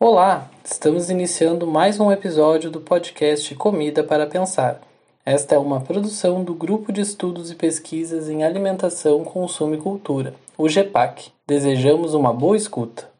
Olá, estamos iniciando mais um episódio do podcast Comida para Pensar. Esta é uma produção do Grupo de Estudos e Pesquisas em Alimentação, Consumo e Cultura, o GEPAC. Desejamos uma boa escuta.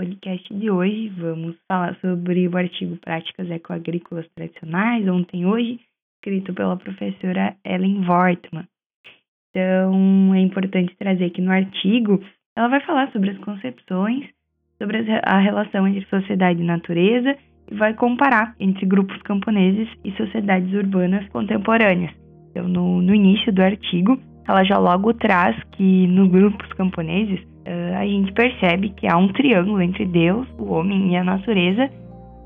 Podcast de hoje vamos falar sobre o artigo Práticas Ecoagrícolas Tradicionais, ontem hoje, escrito pela professora Ellen Wortmann. Então, é importante trazer aqui no artigo, ela vai falar sobre as concepções, sobre a relação entre sociedade e natureza e vai comparar entre grupos camponeses e sociedades urbanas contemporâneas. Então, no, no início do artigo, ela já logo traz que nos grupos camponeses uh, a gente percebe que há um triângulo entre Deus, o homem e a natureza,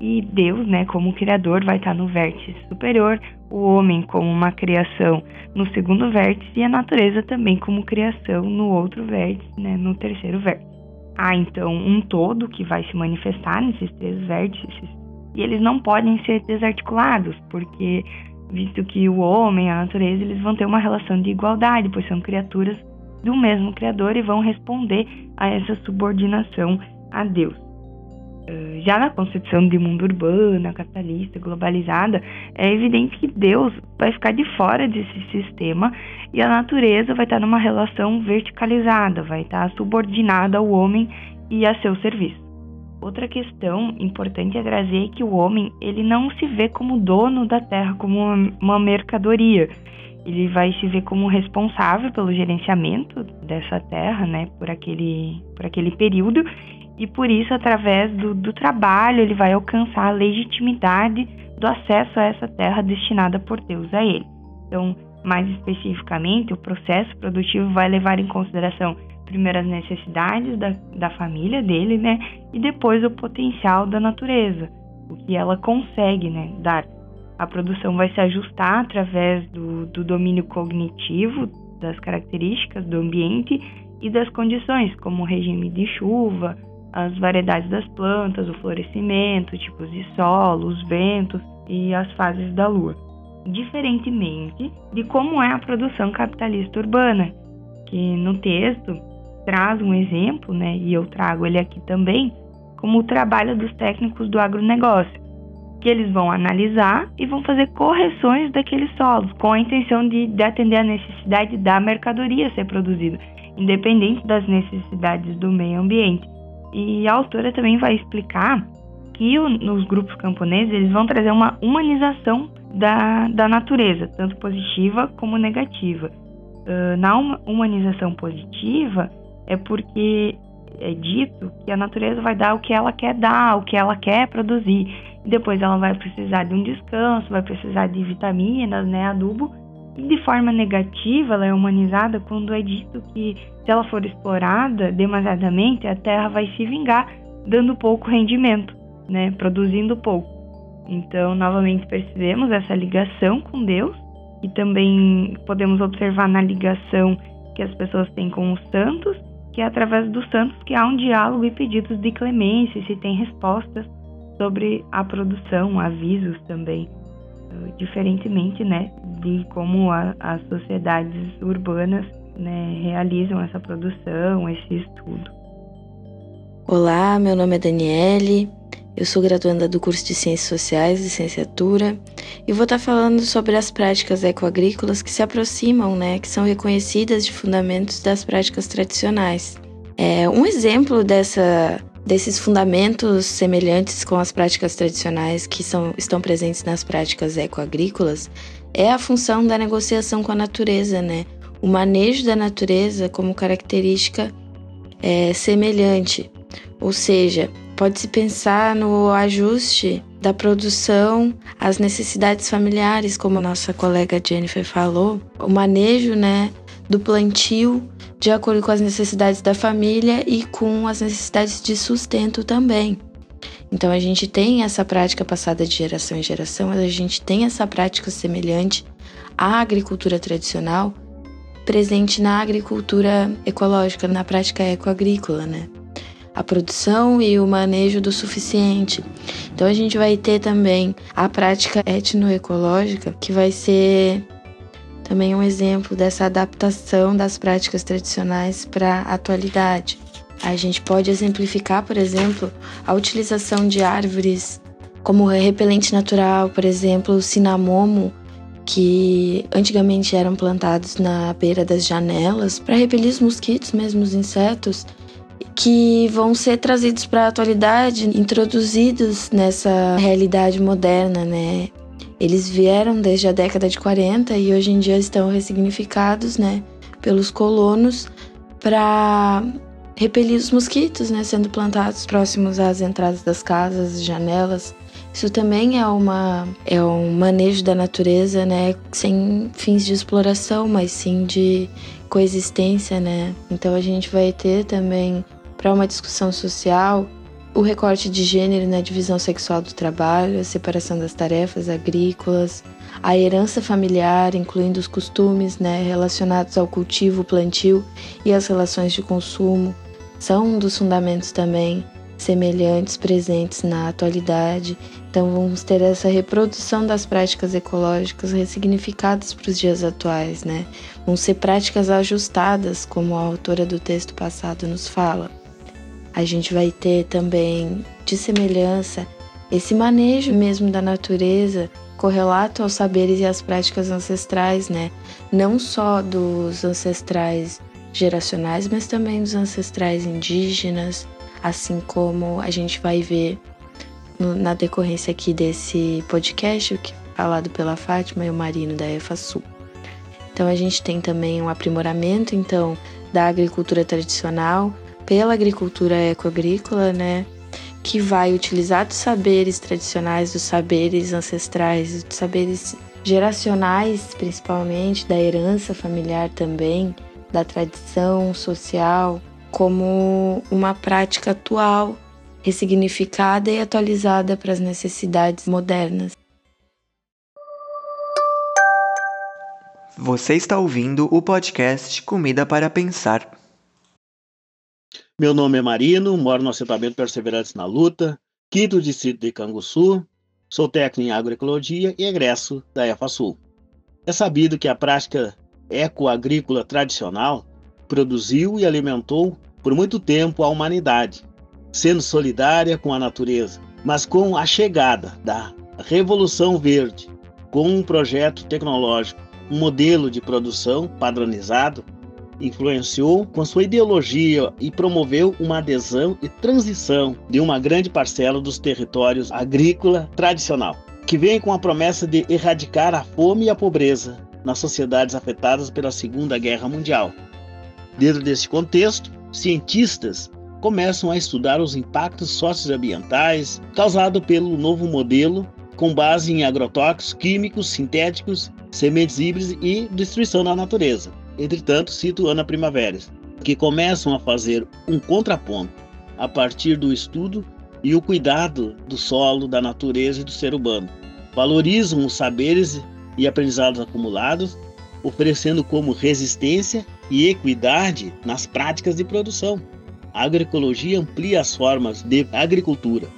e Deus, né, como criador, vai estar no vértice superior, o homem como uma criação no segundo vértice e a natureza também como criação no outro vértice, né, no terceiro vértice. Há então um todo que vai se manifestar nesses três vértices e eles não podem ser desarticulados, porque visto que o homem a natureza eles vão ter uma relação de igualdade, pois são criaturas do mesmo Criador e vão responder a essa subordinação a Deus. Ah, já na concepção de mundo urbano, capitalista, globalizada, é evidente que Deus vai ficar de fora desse sistema e a natureza vai estar numa relação verticalizada, vai estar subordinada ao homem e a seu serviço. Outra questão importante é trazer que o homem ele não se vê como dono da terra, como uma mercadoria ele vai se ver como responsável pelo gerenciamento dessa terra, né, por aquele, por aquele período, e por isso, através do, do trabalho, ele vai alcançar a legitimidade do acesso a essa terra destinada por Deus a ele. Então, mais especificamente, o processo produtivo vai levar em consideração primeiro as necessidades da, da família dele, né, e depois o potencial da natureza, o que ela consegue, né, dar a produção vai se ajustar através do, do domínio cognitivo das características do ambiente e das condições, como o regime de chuva, as variedades das plantas, o florescimento, tipos de solo, os ventos e as fases da lua. Diferentemente de como é a produção capitalista urbana, que no texto traz um exemplo, né, e eu trago ele aqui também, como o trabalho dos técnicos do agronegócio, que eles vão analisar e vão fazer correções daqueles solos, com a intenção de, de atender a necessidade da mercadoria ser produzida, independente das necessidades do meio ambiente. E a autora também vai explicar que o, nos grupos camponeses eles vão trazer uma humanização da, da natureza, tanto positiva como negativa. Uh, na humanização positiva é porque é dito que a natureza vai dar o que ela quer dar, o que ela quer produzir depois ela vai precisar de um descanso, vai precisar de vitaminas, né, adubo. E de forma negativa, ela é humanizada quando é dito que se ela for explorada demasiadamente, a terra vai se vingar, dando pouco rendimento, né, produzindo pouco. Então, novamente percebemos essa ligação com Deus e também podemos observar na ligação que as pessoas têm com os santos, que é através dos santos que há um diálogo e pedidos de clemência, se tem respostas sobre a produção, avisos também, eh, diferentemente, né, de como a, as sociedades urbanas né, realizam essa produção, esse estudo. Olá, meu nome é Daniele, eu sou graduanda do curso de Ciências Sociais, licenciatura, e vou estar falando sobre as práticas ecoagrícolas que se aproximam, né, que são reconhecidas de fundamentos das práticas tradicionais. É, um exemplo dessa desses fundamentos semelhantes com as práticas tradicionais que são, estão presentes nas práticas ecoagrícolas é a função da negociação com a natureza, né? O manejo da natureza como característica é, semelhante, ou seja, pode-se pensar no ajuste da produção às necessidades familiares, como a nossa colega Jennifer falou, o manejo, né, do plantio de acordo com as necessidades da família e com as necessidades de sustento também. Então a gente tem essa prática passada de geração em geração, a gente tem essa prática semelhante a agricultura tradicional presente na agricultura ecológica, na prática ecoagrícola, né? A produção e o manejo do suficiente. Então a gente vai ter também a prática etnoecológica, que vai ser também um exemplo dessa adaptação das práticas tradicionais para a atualidade. A gente pode exemplificar, por exemplo, a utilização de árvores como repelente natural, por exemplo, o cinamomo, que antigamente eram plantados na beira das janelas para repelir os mosquitos, mesmo os insetos, que vão ser trazidos para a atualidade, introduzidos nessa realidade moderna, né? Eles vieram desde a década de 40 e hoje em dia estão ressignificados, né, pelos colonos para repelir os mosquitos, né, sendo plantados próximos às entradas das casas, janelas. Isso também é uma é um manejo da natureza, né, sem fins de exploração, mas sim de coexistência, né? Então a gente vai ter também para uma discussão social o recorte de gênero na divisão sexual do trabalho, a separação das tarefas agrícolas, a herança familiar, incluindo os costumes né, relacionados ao cultivo, plantio e as relações de consumo, são um dos fundamentos também semelhantes presentes na atualidade. Então, vamos ter essa reprodução das práticas ecológicas ressignificadas para os dias atuais, né? Vão ser práticas ajustadas, como a autora do texto passado nos fala a gente vai ter também de semelhança esse manejo mesmo da natureza correlato aos saberes e às práticas ancestrais, né? Não só dos ancestrais geracionais, mas também dos ancestrais indígenas, assim como a gente vai ver no, na decorrência aqui desse podcast, que falado pela Fátima e o Marino da EFASU. Então a gente tem também um aprimoramento então da agricultura tradicional, pela agricultura ecoagrícola, né? Que vai utilizar dos saberes tradicionais, dos saberes ancestrais, dos saberes geracionais, principalmente, da herança familiar também, da tradição social, como uma prática atual, ressignificada e atualizada para as necessidades modernas. Você está ouvindo o podcast Comida para Pensar. Meu nome é Marino, moro no assentamento Perseverantes na Luta, quinto distrito de Canguçu, sou técnico em agroecologia e egresso da EFASUL. É sabido que a prática ecoagrícola tradicional produziu e alimentou por muito tempo a humanidade, sendo solidária com a natureza, mas com a chegada da Revolução Verde, com um projeto tecnológico, um modelo de produção padronizado influenciou com sua ideologia e promoveu uma adesão e transição de uma grande parcela dos territórios agrícola tradicional, que vem com a promessa de erradicar a fome e a pobreza nas sociedades afetadas pela Segunda Guerra Mundial. Dentro desse contexto, cientistas começam a estudar os impactos socioambientais causados pelo novo modelo com base em agrotóxicos, químicos, sintéticos, sementes híbridas e destruição da natureza. Entretanto, cito Ana Primaveras, que começam a fazer um contraponto a partir do estudo e o cuidado do solo, da natureza e do ser humano. Valorizam os saberes e aprendizados acumulados, oferecendo como resistência e equidade nas práticas de produção. A agroecologia amplia as formas de agricultura,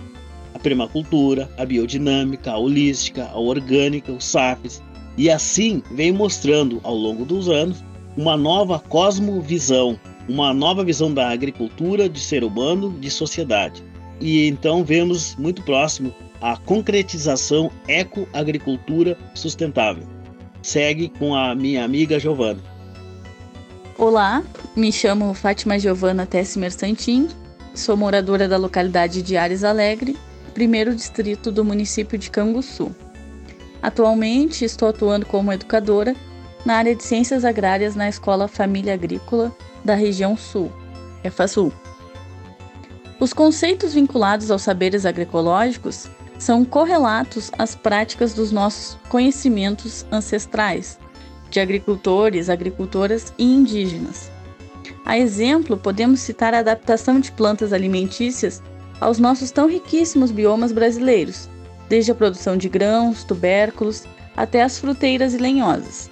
a permacultura, a biodinâmica, a holística, a orgânica, os SAFs, e assim vem mostrando ao longo dos anos uma nova cosmovisão, uma nova visão da agricultura, de ser humano, de sociedade. E então vemos muito próximo a concretização eco-agricultura sustentável. Segue com a minha amiga Giovana. Olá, me chamo Fátima Giovana Tessimer Santin, sou moradora da localidade de Ares Alegre, primeiro distrito do município de Canguçu. Atualmente estou atuando como educadora na área de Ciências Agrárias na Escola Família Agrícola da região Sul, EFASUL. Os conceitos vinculados aos saberes agroecológicos são correlatos às práticas dos nossos conhecimentos ancestrais, de agricultores, agricultoras e indígenas. A exemplo, podemos citar a adaptação de plantas alimentícias aos nossos tão riquíssimos biomas brasileiros, desde a produção de grãos, tubérculos até as fruteiras e lenhosas.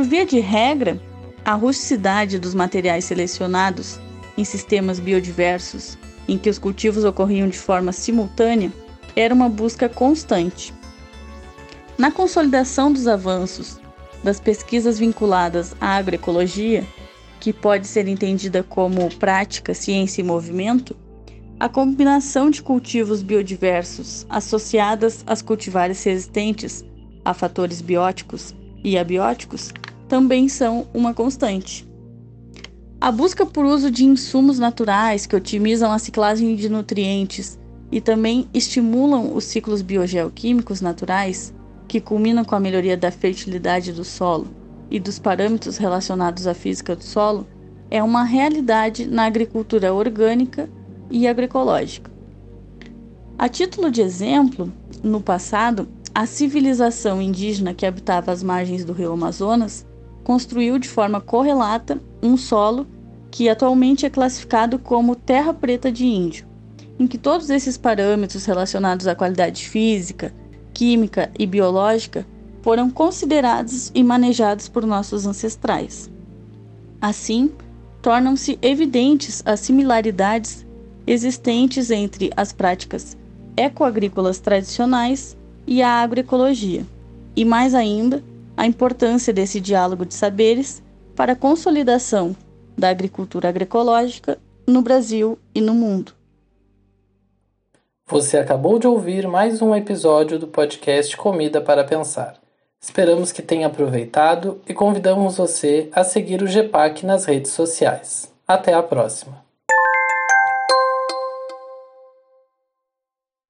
Por via de regra, a rusticidade dos materiais selecionados em sistemas biodiversos, em que os cultivos ocorriam de forma simultânea, era uma busca constante. Na consolidação dos avanços das pesquisas vinculadas à agroecologia, que pode ser entendida como prática, ciência e movimento, a combinação de cultivos biodiversos associadas às cultivares resistentes a fatores bióticos e abióticos também são uma constante. A busca por uso de insumos naturais que otimizam a ciclagem de nutrientes e também estimulam os ciclos biogeoquímicos naturais, que culminam com a melhoria da fertilidade do solo e dos parâmetros relacionados à física do solo, é uma realidade na agricultura orgânica e agroecológica. A título de exemplo, no passado, a civilização indígena que habitava as margens do rio Amazonas construiu de forma correlata um solo que atualmente é classificado como terra preta de índio, em que todos esses parâmetros relacionados à qualidade física, química e biológica foram considerados e manejados por nossos ancestrais. Assim, tornam-se evidentes as similaridades existentes entre as práticas ecoagrícolas tradicionais e a agroecologia, e mais ainda, a importância desse diálogo de saberes para a consolidação da agricultura agroecológica no Brasil e no mundo. Você acabou de ouvir mais um episódio do podcast Comida para Pensar. Esperamos que tenha aproveitado e convidamos você a seguir o GEPAC nas redes sociais. Até a próxima!